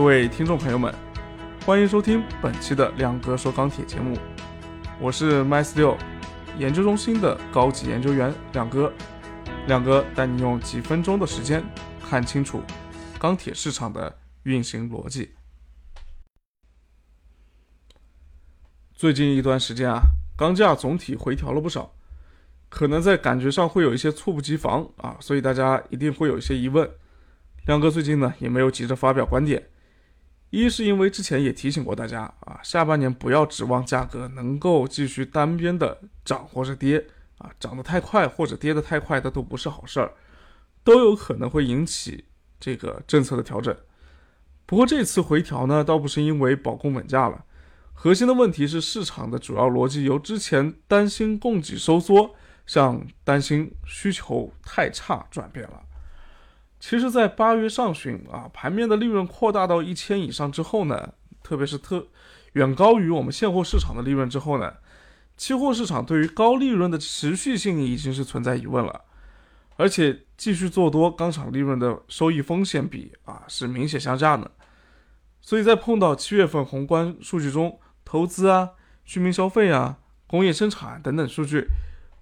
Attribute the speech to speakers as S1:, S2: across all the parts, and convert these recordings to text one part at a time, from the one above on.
S1: 各位听众朋友们，欢迎收听本期的亮哥说钢铁节目，我是 MyS 六研究中心的高级研究员亮哥。亮哥带你用几分钟的时间看清楚钢铁市场的运行逻辑。最近一段时间啊，钢价总体回调了不少，可能在感觉上会有一些猝不及防啊，所以大家一定会有一些疑问。亮哥最近呢也没有急着发表观点，一是因为之前也提醒过大家啊，下半年不要指望价格能够继续单边的涨或者跌。啊，涨得太快或者跌得太快的都不是好事儿，都有可能会引起这个政策的调整。不过这次回调呢，倒不是因为保供稳价了，核心的问题是市场的主要逻辑由之前担心供给收缩，向担心需求太差转变了。其实，在八月上旬啊，盘面的利润扩大到一千以上之后呢，特别是特远高于我们现货市场的利润之后呢。期货市场对于高利润的持续性已经是存在疑问了，而且继续做多钢厂利润的收益风险比啊是明显下降的，所以在碰到七月份宏观数据中投资啊、居民消费啊、工业生产等等数据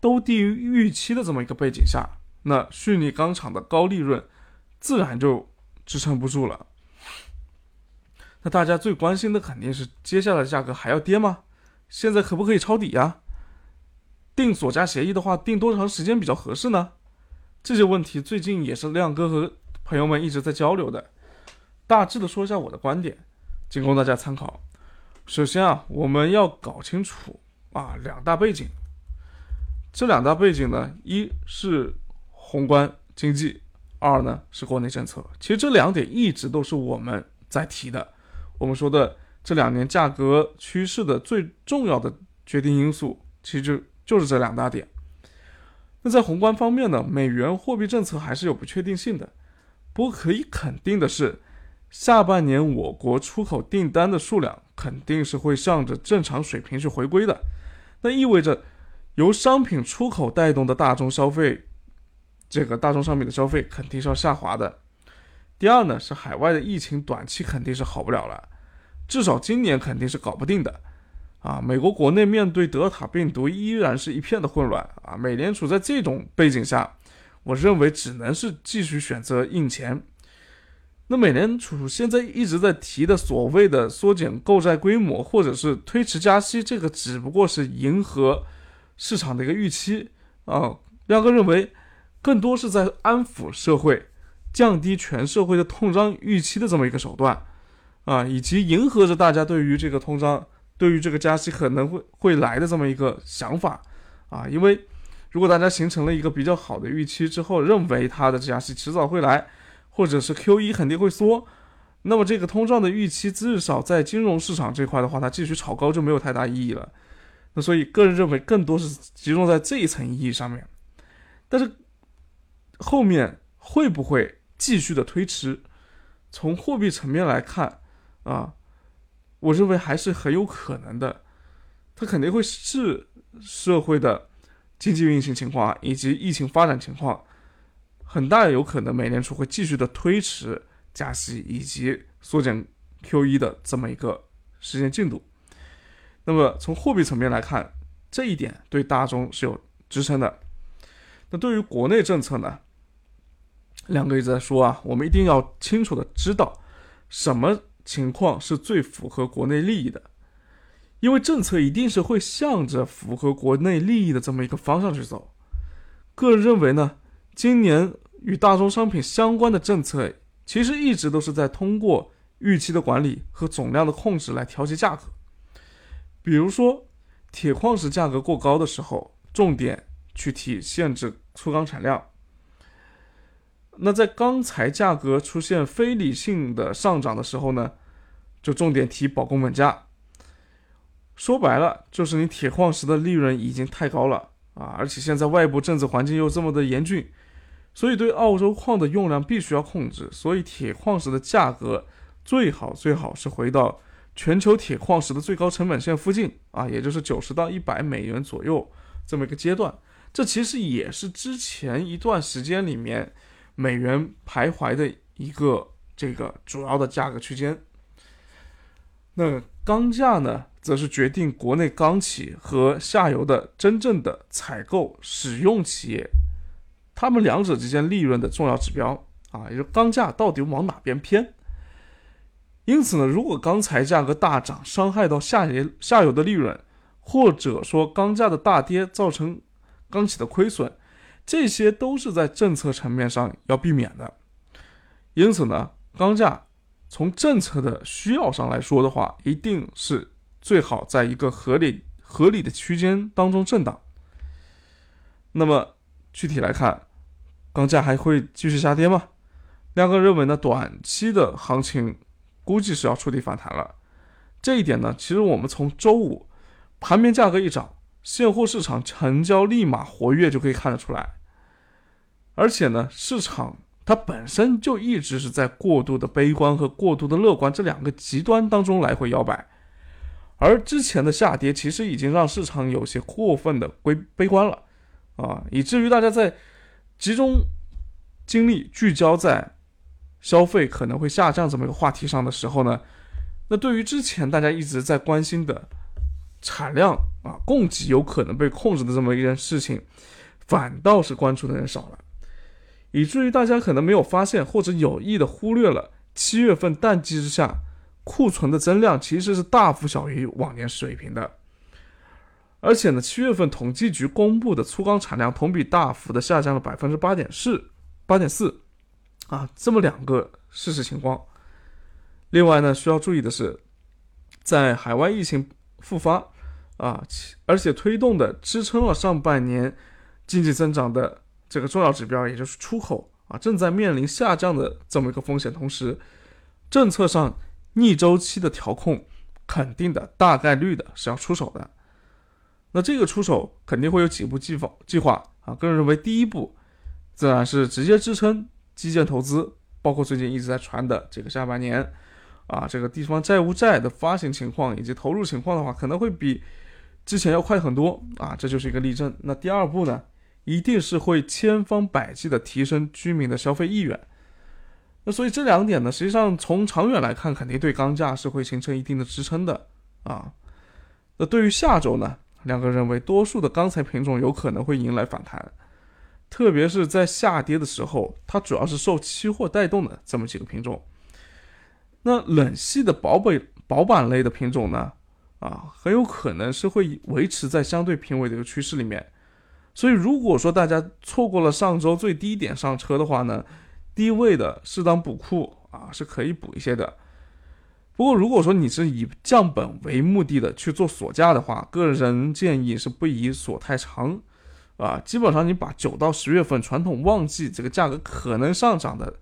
S1: 都低于预期的这么一个背景下，那虚拟钢厂的高利润自然就支撑不住了。那大家最关心的肯定是接下来价格还要跌吗？现在可不可以抄底呀？定锁价协议的话，定多长时间比较合适呢？这些问题最近也是亮哥和朋友们一直在交流的。大致的说一下我的观点，仅供大家参考。首先啊，我们要搞清楚啊两大背景。这两大背景呢，一是宏观经济，二呢是国内政策。其实这两点一直都是我们在提的。我们说的。这两年价格趋势的最重要的决定因素，其实就就是这两大点。那在宏观方面呢，美元货币政策还是有不确定性的。不过可以肯定的是，下半年我国出口订单的数量肯定是会向着正常水平去回归的。那意味着由商品出口带动的大宗消费，这个大宗商品的消费肯定是要下滑的。第二呢，是海外的疫情短期肯定是好不了了。至少今年肯定是搞不定的，啊，美国国内面对德尔塔病毒依然是一片的混乱啊。美联储在这种背景下，我认为只能是继续选择印钱。那美联储现在一直在提的所谓的缩减购债规模，或者是推迟加息，这个只不过是迎合市场的一个预期啊。亮哥认为，更多是在安抚社会，降低全社会的通胀预期的这么一个手段。啊，以及迎合着大家对于这个通胀、对于这个加息可能会会来的这么一个想法，啊，因为如果大家形成了一个比较好的预期之后，认为它的加息迟早会来，或者是 Q 一肯定会缩，那么这个通胀的预期至少在金融市场这块的话，它继续炒高就没有太大意义了。那所以个人认为更多是集中在这一层意义上面，但是后面会不会继续的推迟？从货币层面来看。啊，我认为还是很有可能的，它肯定会视社会的经济运行情况以及疫情发展情况，很大有可能美联储会继续的推迟加息以及缩减 QE 的这么一个时间进度。那么从货币层面来看，这一点对大众是有支撑的。那对于国内政策呢，两个一直在说啊，我们一定要清楚的知道什么。情况是最符合国内利益的，因为政策一定是会向着符合国内利益的这么一个方向去走。个人认为呢，今年与大宗商品相关的政策，其实一直都是在通过预期的管理和总量的控制来调节价格。比如说，铁矿石价格过高的时候，重点去提限制粗钢产量。那在钢材价格出现非理性的上涨的时候呢，就重点提保供稳价。说白了，就是你铁矿石的利润已经太高了啊，而且现在外部政治环境又这么的严峻，所以对澳洲矿的用量必须要控制，所以铁矿石的价格最好最好是回到全球铁矿石的最高成本线附近啊，也就是九十到一百美元左右这么一个阶段。这其实也是之前一段时间里面。美元徘徊的一个这个主要的价格区间那钢价呢，则是决定国内钢企和下游的真正的采购使用企业，他们两者之间利润的重要指标啊，也就是钢价到底往哪边偏。因此呢，如果钢材价格大涨，伤害到下游下游的利润，或者说钢价的大跌造成钢企的亏损，这些都是在政策层面上要避免的。因此呢，钢价从政策的需要上来说的话，一定是最好在一个合理合理的区间当中震荡。那么具体来看，钢价还会继续下跌吗？亮哥认为呢，短期的行情。估计是要触底反弹了，这一点呢，其实我们从周五盘面价格一涨，现货市场成交立马活跃就可以看得出来。而且呢，市场它本身就一直是在过度的悲观和过度的乐观这两个极端当中来回摇摆，而之前的下跌其实已经让市场有些过分的悲悲观了啊，以至于大家在集中精力聚焦在。消费可能会下降这么一个话题上的时候呢，那对于之前大家一直在关心的产量啊、供给有可能被控制的这么一件事情，反倒是关注的人少了，以至于大家可能没有发现或者有意的忽略了七月份淡季之下库存的增量其实是大幅小于往年水平的，而且呢，七月份统计局公布的粗钢产量同比大幅的下降了百分之八点四，八点四。啊，这么两个事实情况。另外呢，需要注意的是，在海外疫情复发啊，而且推动的支撑了上半年经济增长的这个重要指标，也就是出口啊，正在面临下降的这么一个风险。同时，政策上逆周期的调控，肯定的大概率的是要出手的。那这个出手肯定会有几步计划计划啊。个人认为，第一步自然是直接支撑。基建投资，包括最近一直在传的这个下半年，啊，这个地方债务债的发行情况以及投入情况的话，可能会比之前要快很多啊，这就是一个例证。那第二步呢，一定是会千方百计的提升居民的消费意愿。那所以这两点呢，实际上从长远来看，肯定对钢价是会形成一定的支撑的啊。那对于下周呢，两个认为多数的钢材品种有可能会迎来反弹。特别是在下跌的时候，它主要是受期货带动的这么几个品种。那冷系的薄本薄板类的品种呢，啊，很有可能是会维持在相对平稳的一个趋势里面。所以，如果说大家错过了上周最低点上车的话呢，低位的适当补库啊是可以补一些的。不过，如果说你是以降本为目的的去做锁价的话，个人建议是不宜锁太长。啊，基本上你把九到十月份传统旺季这个价格可能上涨的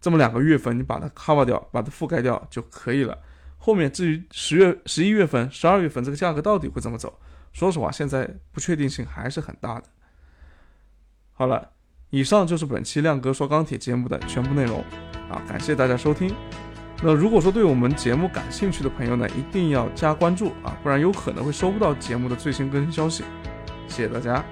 S1: 这么两个月份，你把它 cover 掉，把它覆盖掉就可以了。后面至于十月、十一月份、十二月份这个价格到底会怎么走，说实话，现在不确定性还是很大的。好了，以上就是本期亮哥说钢铁节目的全部内容啊，感谢大家收听。那如果说对我们节目感兴趣的朋友呢，一定要加关注啊，不然有可能会收不到节目的最新更新消息。谢谢大家。